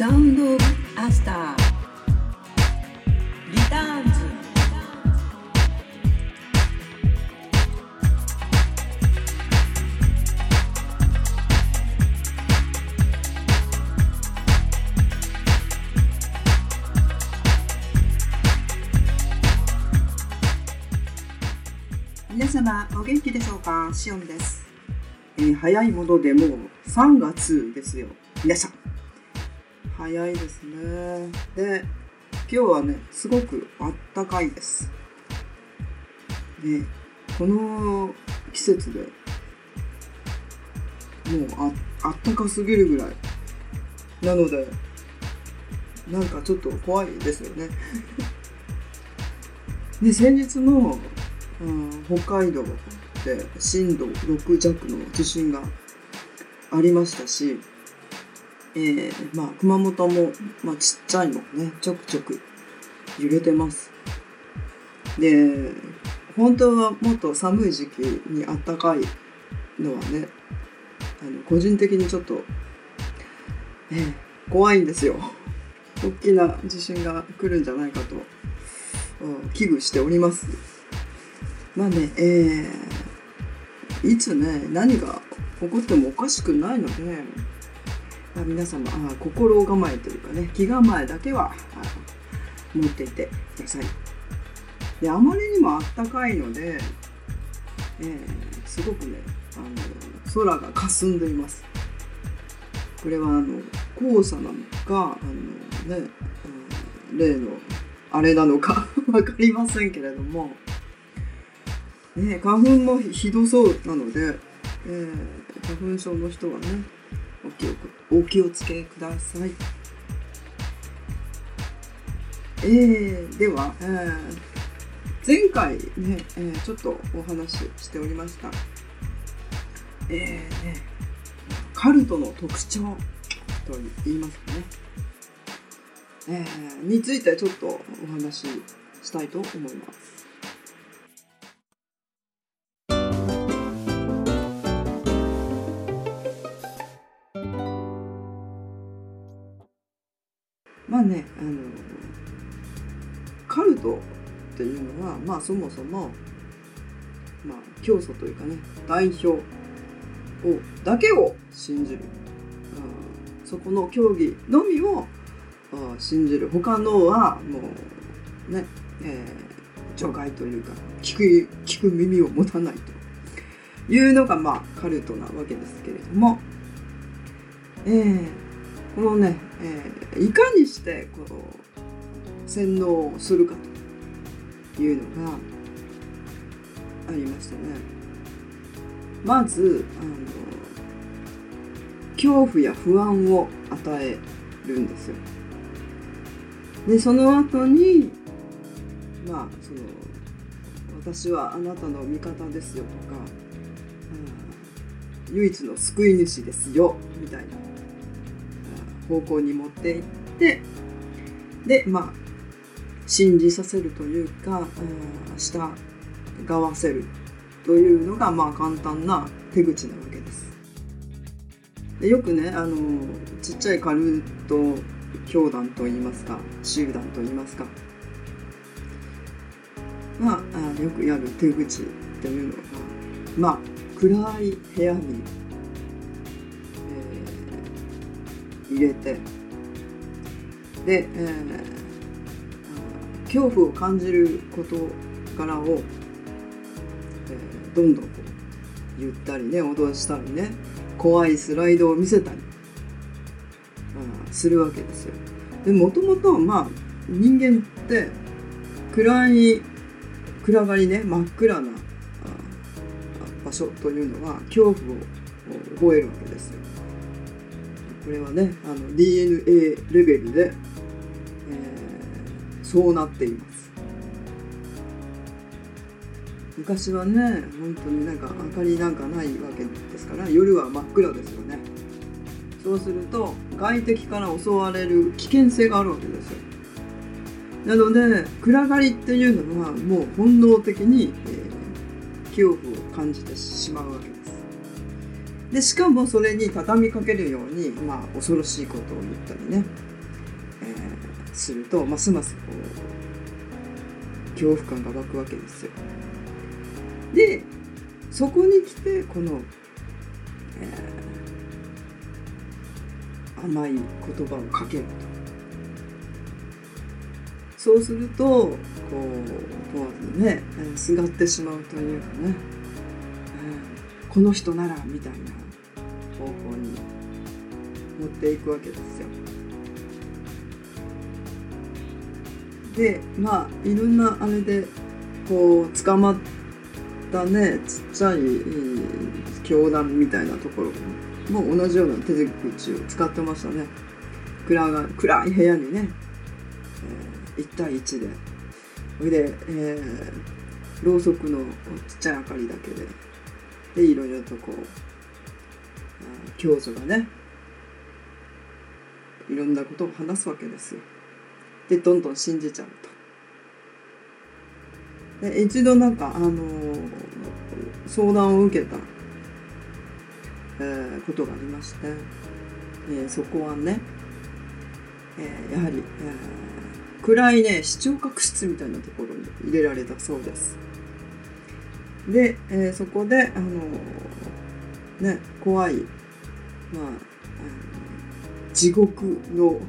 サウンドオブアスター。リターンズ。皆様お元気でしょうか？シオンです、えー早いものでもう3月ですよ。皆さん早いですね。で今日はねすごくあったかいです。でこの季節でもうああったかすぎるぐらい。なのでなんかちょっと怖いですよね。で先日のうん北海道で震度6弱の地震がありましたし、えーまあ、熊本も、まあ、ちっちゃいのねちょくちょく揺れてます。で本当はもっと寒い時期にあったかいのはねあの個人的にちょっと、えー怖いんですよ。大きな地震が来るんじゃないかと危惧しております。まあね、えーいつね、何が起こってもおかしくないので、皆様あ心構えというかね、気構えだけは持っていてください。で、あまりにもあったかいので、えーすごくね、あの空が霞んでいます。これはあの黄砂なのか、あのね、うん例のあれなのか わかりませんけれども、ね、花粉もひどそうなので、えー花粉症の人はねお気をお気をつけください。えーでは、えー前回ね、えーちょっとお話ししておりました、えーね、カルトの特徴と言いますかね、えーについてちょっとお話ししたいと思います。まあね、あのカルトっていうのは、まあそもそも、まあ教祖というかね、代表をだけを信じる。あそこの教義のみをあ信じる。他のはもうね、えー除外というか、聞く、聞く耳を持たないというのが、まあカルトなわけですけれども、えーこのね、えーいかにしてこう洗脳をするかというのがありましたね。まずあの恐怖や不安を与えるんですよ。でその後にまあその私はあなたの味方ですよとか、うん唯一の救い主ですよみたいな方向に持っていってでまあ信じさせるというか、うん従わせるというのがまあ簡単な手口なわけです。でよくねあのちっちゃいカルト教団といいますか集団といいますかまああよくやる手口っていうのがまあ暗い部屋に、入れてで、えー恐怖を感じる事柄を、えーどんどんこう言ったりね脅したりね怖いスライドを見せたりするわけですよ。でもともとまあ人間って暗い暗がりね真っ暗な場所というのは恐怖を覚えるわけですよ。これはねあの DNA レベルで、えーそうなっています。昔はね本当になんか明かりなんかないわけですから夜は真っ暗ですよね。そうすると外敵から襲われる危険性があるわけですよ。なので暗がりっていうのはもう本能的に、えー恐怖を感じてしまうわけです。でしかもそれに畳みかけるように、まあ、恐ろしいことを言ったりね、えーするとますますこう恐怖感が湧くわけですよ。でそこに来てこの、えー甘い言葉をかけると。そうするとこう問わずねえーすがってしまうというかね、えーこの人ならみたいな方向に持っていくわけですよ。でまあいろんなあれでこう捕まったねちっちゃい教団みたいなところも同じような手口を使ってましたね。暗が暗い部屋にね、えー、1対1でそれで、えーろうそくのちっちゃい明かりだけででいろいろとこう教祖がねいろんなことを話すわけですよ。でどんどん信じちゃうと。で一度なんか、あのー相談を受けた、えーことがありまして、えーそこはね、えーやはり、えー暗いね視聴覚室みたいなところに入れられたそうです。で、えーそこで、あのーね、怖い、まあ、あの地獄の、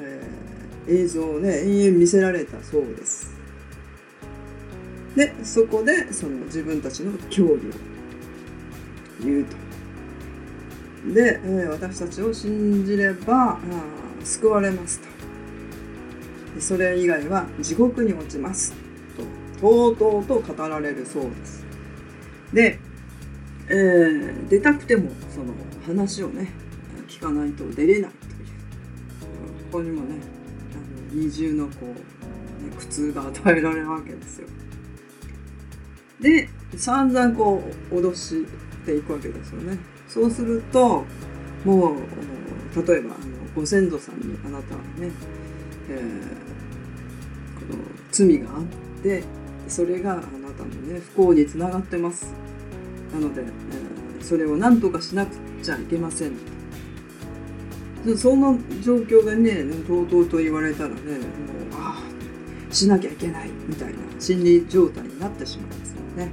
えー映像をね延々見せられたそうです。でそこでその自分たちの教義を言うと。で、えー私たちを信じればあ救われますと。それ以外は地獄に落ちますととうとうと語られるそうです。で、えー出たくてもその話をね聞かないと出れないというここにもねあの二重のこう、ね、苦痛が与えられるわけですよ。で散々こう脅していくわけですよね。そうするともう例えばあのご先祖さんにあなたはね、えーこの罪があってそれがあなたのね不幸につながってます。なので、えーそれを何とかしなくちゃいけません。そそんな状況でねとうとうと言われたらねもうああしなきゃいけないみたいな心理状態になってしまうんですよね。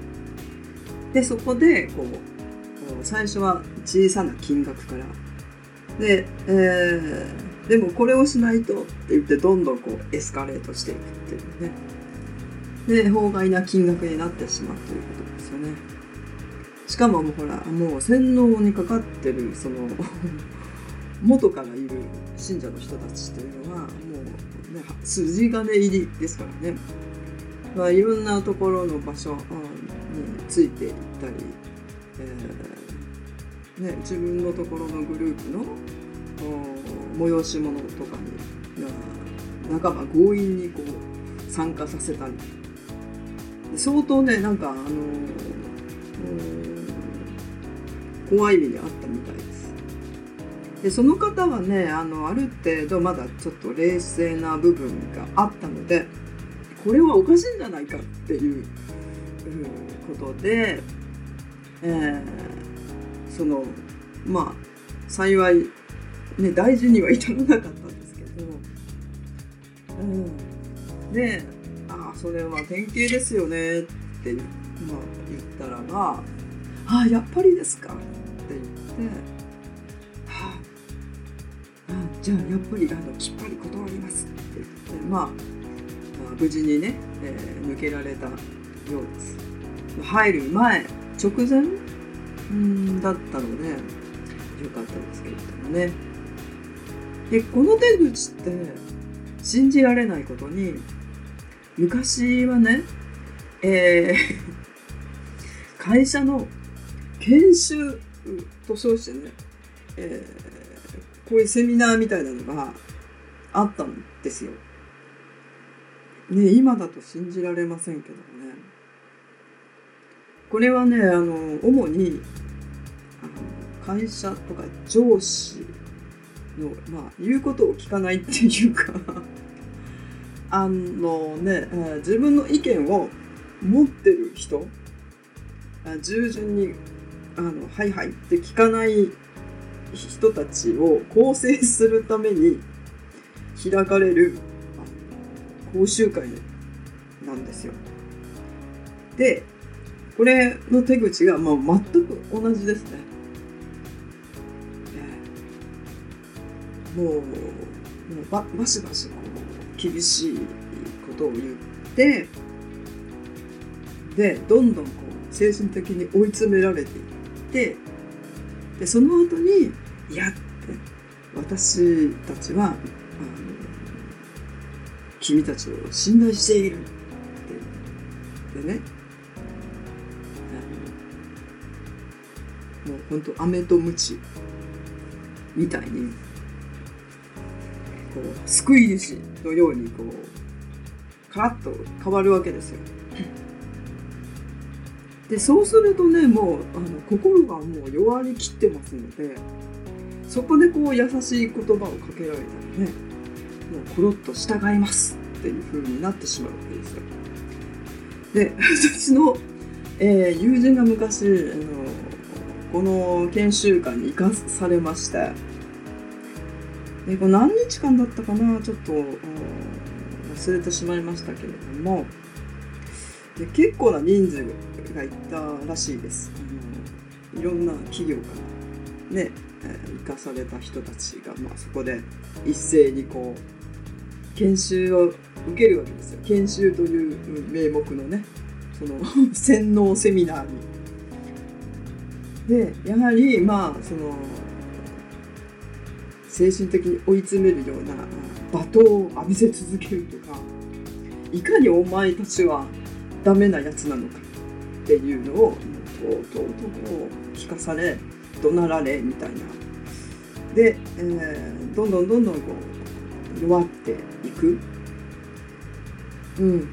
でそこでこう最初は小さな金額から。で、えーでもこれをしないとって言ってどんどんこうエスカレートしていくっていうね。で法外な金額になってしまうということですよね。しかももうほらもう洗脳にかかってるその 元からいる信者の人たちというのはもう、ね、筋金入りですからね、まあ、いろんなところの場所についていったり、えーね、自分のところのグループのお催し物とかにな半ば強引にこう参加させたり。相当ねなんかあのうん怖い目にあったみたいです。でその方はねあのある程度まだちょっと冷静な部分があったのでこれはおかしいんじゃないかっていうことで、えーそのまあ幸いね大事には至らなかったんですけど、うん、で「ああそれは典型ですよね」って、まあ、言ったらば「ああやっぱりですか」「はあじゃあやっぱりあのきっぱり断ります」って言ってまあまあ無事にね、えー抜けられたようです。入る前直前？うんだったのでよかったですけれどもね。でこの手口って信じられないことに昔はね、えー 会社の研修と称してね、えーこういうセミナーみたいなのがあったんですよ。ね今だと信じられませんけどもね。これはねあの主にあの会社とか上司の、まあ、言うことを聞かないっていうか あのね、自分の意見を持ってる人従順にあのはいはいって聞かない人たちを構成するために開かれる講習会なんですよ。でこれの手口がまあ全く同じですね。もうもうばバシバシ厳しいことを言ってでどんどんこう精神的に追い詰められていってでその後に「いや」って私たちはあの君たちを信頼しているってでねもう本当飴と鞭みたいにこう救い主のようにこうカラッと変わるわけですよ。でそうするとねもうあの心がもう弱りきってますのでそこでこう優しい言葉をかけられたらねもうコロッと従いますっていう風になってしまうわけですよ。で私の、えー、友人が昔あのこの研修会に行かされましてでこれ何日間だったかなちょっと忘れてしまいましたけれどもで結構な人数がいたらしいです。あのいろんな企業からね、え、生かされた人たちが、まあ、そこで一斉にこう研修を受けるわけですよ。研修という名目のねその 洗脳セミナーに。でやはりまあその精神的に追い詰めるような罵倒を浴びせ続けるとかいかにお前たちはダメなやつなのか。っていうのをとうとうとこう聞かされ怒鳴られみたいな。で、えー、どんどんどんどんこう弱っていく、うん、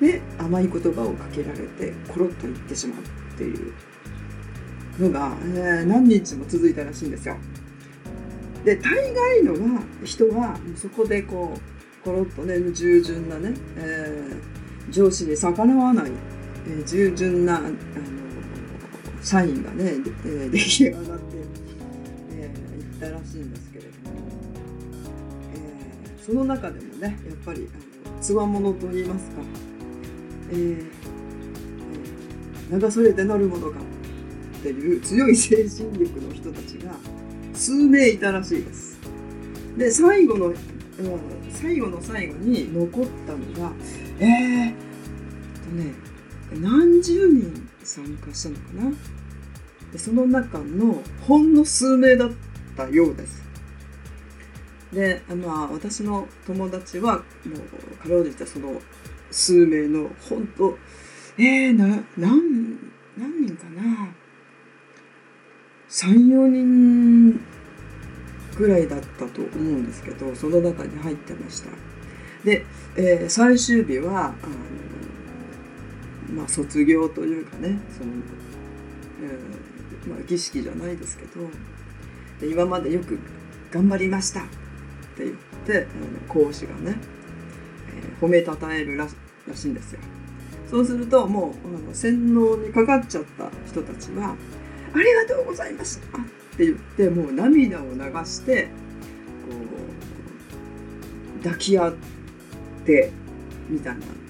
で甘い言葉をかけられてコロッといってしまうっていうのが、えー、何日も続いたらしいんですよ。で大概のは人はそこでこうコロッとね従順なね、えー、上司に逆らわない、え、従順なあの社員がね、え、出来上がって、えー、いったらしいんですけれども、えー、その中でもねやっぱりつわものといいますか、えー、流されてなるものかっていう強い精神力の人たちが数名いたらしいです。で最後の、最後の最後に残ったのがえー、とね何十人参加したのかな？でその中のほんの数名だったようです。でまあ私の友達はもうかろうじてその数名の本当えー、な何何人かな？34人ぐらいだったと思うんですけどその中に入ってました。で、えー、最終日はあの、まあ、卒業というかねその、えーまあ、儀式じゃないですけど今までよく頑張りましたって言ってあの講師がね、えー、褒めたたえるらしいんですよ。そうするともうあの洗脳にかかっちゃった人たちはありがとうございますって言ってもう涙を流してこう抱き合ってみたいな。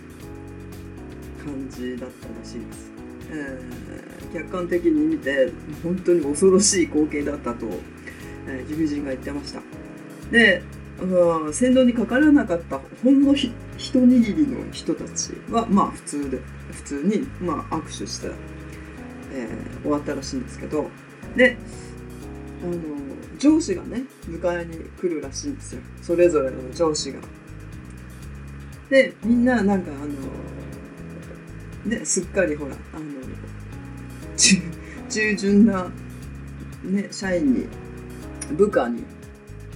感じだったらしいです。えー、客観的に見て本当に恐ろしい光景だったと、えー、友人が言ってました。で、先導にかからなかったほんのひ一握りの人たちはまあ普通で普通にまあ握手してえー、終わったらしいんですけどであの上司がね迎えに来るらしいんですよそれぞれの上司が。でみんななんかあのねすっかりほらあの従順な、ね、社員に部下に、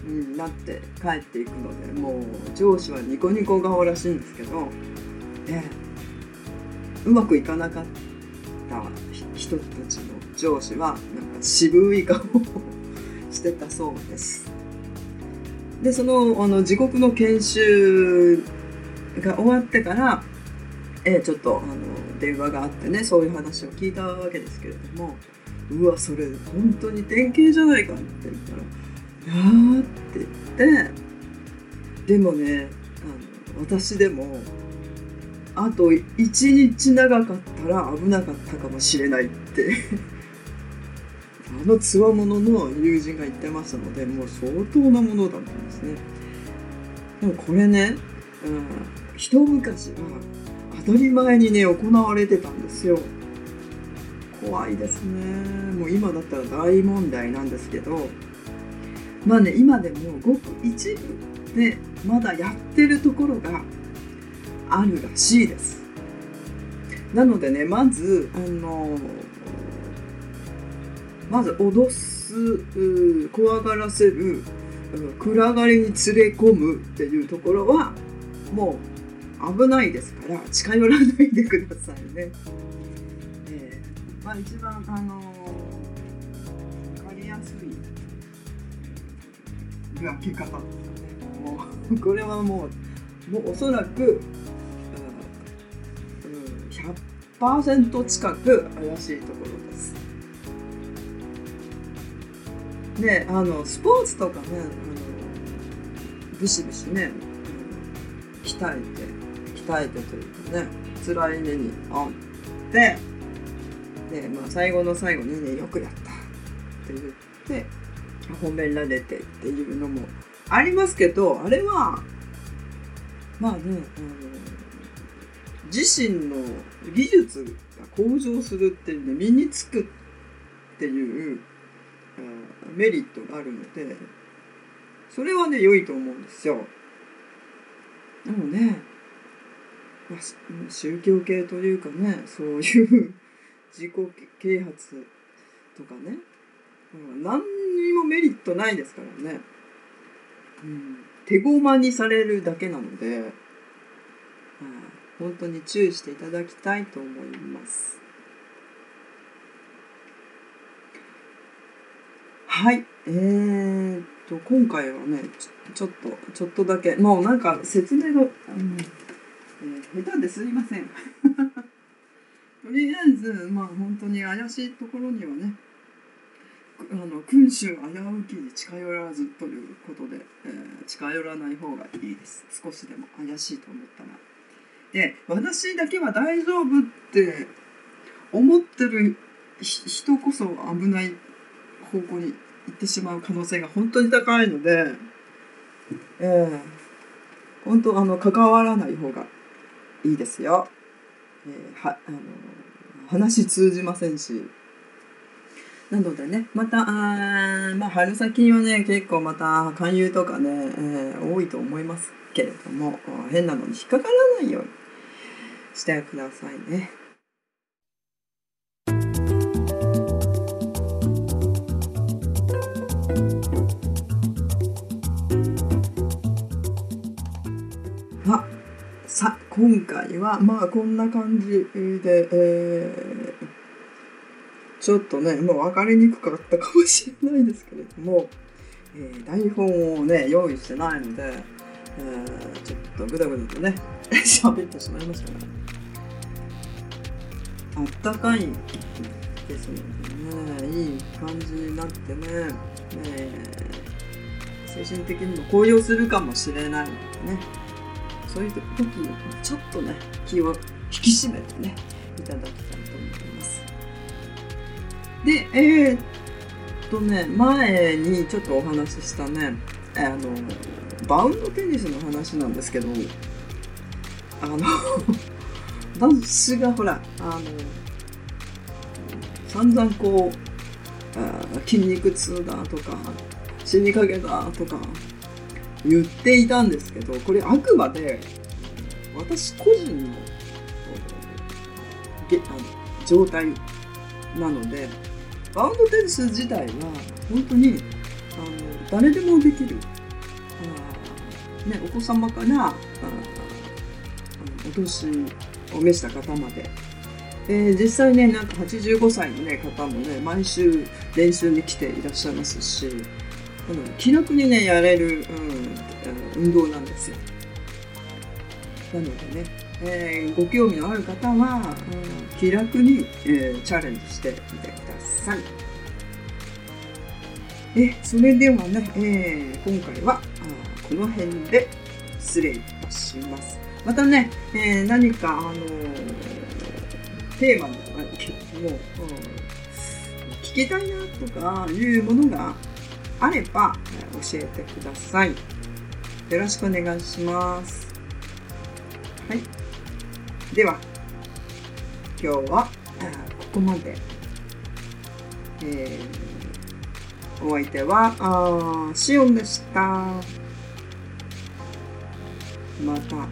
うん、なって帰っていくのでもう上司はニコニコ顔らしいんですけど、えうまくいかなかった人たちの上司はなんか渋い顔をしてたそうです。でそのあの地獄の研修が終わってから、えー、ちょっとあの電話があってねそういう話を聞いたわけですけれどもうわそれ本当に典型じゃないかって言ったら「いや」って言ってでもねあの私でもあと1日長かったら危なかったかもしれないってあのつわものの友人が言ってましたのでもう相当なものだったんですね。でもこれね、うん、一昔は当たり前にね行われてたんですよ。怖いですね。もう今だったら大問題なんですけど。まあね今でもごく一部でまだやってるところがあるらしいです。なのでねまずあのまず脅す怖がらせる暗がりに連れ込むっていうところはもう危ないですから近寄らないでくださいね。えー、まあ一番あのー、分かりやすい見分け方ですね。もうこれはもうもうおそらく、うん、100%近く怪しいところです。ねあのスポーツとかねあのブシブシね、鍛えて鍛えてというかね辛い目にあってで、まあ、最後の最後にねよくやったって言って褒められてっていうのもありますけどあれはまあねあの自身の技術が向上するっていうね身につくっていうメリットがあるのでそれはね良いと思うんですよ。でもね、まあ、宗教系というかねそういう 自己啓発とかね、何にもメリットないですからね、うん、手駒にされるだけなので、うん、本当に注意していただきたいと思います。はい。えー、っと、今回はねち、ょっと、ちょっとだけ、もうなんか説明が、あの、えー、下手ですいません。とりあえず、まあ本当に怪しいところにはね、あの君主危うきに近寄らずということで、えー、近寄らない方がいいです。少しでも怪しいと思ったら。で私だけは大丈夫って思ってる人こそ危ない方向に行ってしまう可能性が本当に高いので、えー、本当あの関わらない方がいいですよ。えー、はあの話通じませんし。なのでね、また、あまあ、春先はね、結構また勧誘とかね、えー、多いと思いますけれども、変なのに引っかからないようにしてくださいね。さ今回はまあこんな感じで、えー、ちょっとねもう分かりにくかったかもしれないですけれども、えー、台本をね用意してないので、えー、ちょっとぐだぐだとね 喋ってしまいましたがあったかいですのでね。いい感じになってね、え、精神的にも高揚するかもしれないのでね。そういう時にちょっとね気を引き締めてねいただきたいと思います。でえー、っとね前にちょっとお話ししたねあのバウンドテニスの話なんですけどあの 私がほらあの散々こう筋肉痛だとか死にかけたとか言っていたんですけどこれあくまで私個人のあの状態なのでバウンドテニス自体は本当にあの誰でもできるあ、ね、お子様からあお年を召した方まで、えー、実際ねなんか85歳の、ね、方もね毎週練習に来ていらっしゃいますし気楽にねやれる、うん、運動なんですよ。なのでね、えー、ご興味のある方は、うん、気楽に、えー、チャレンジしてみてください。えそれではね、えー今回はこの辺で失礼いたします。またね、えー何か、あのテーマでも、うん聞きたいなとかいうものがあればえ教えてください。よろしくお願いします。はい。では、今日はあここまで。えーお相手は、あシオンでした。また。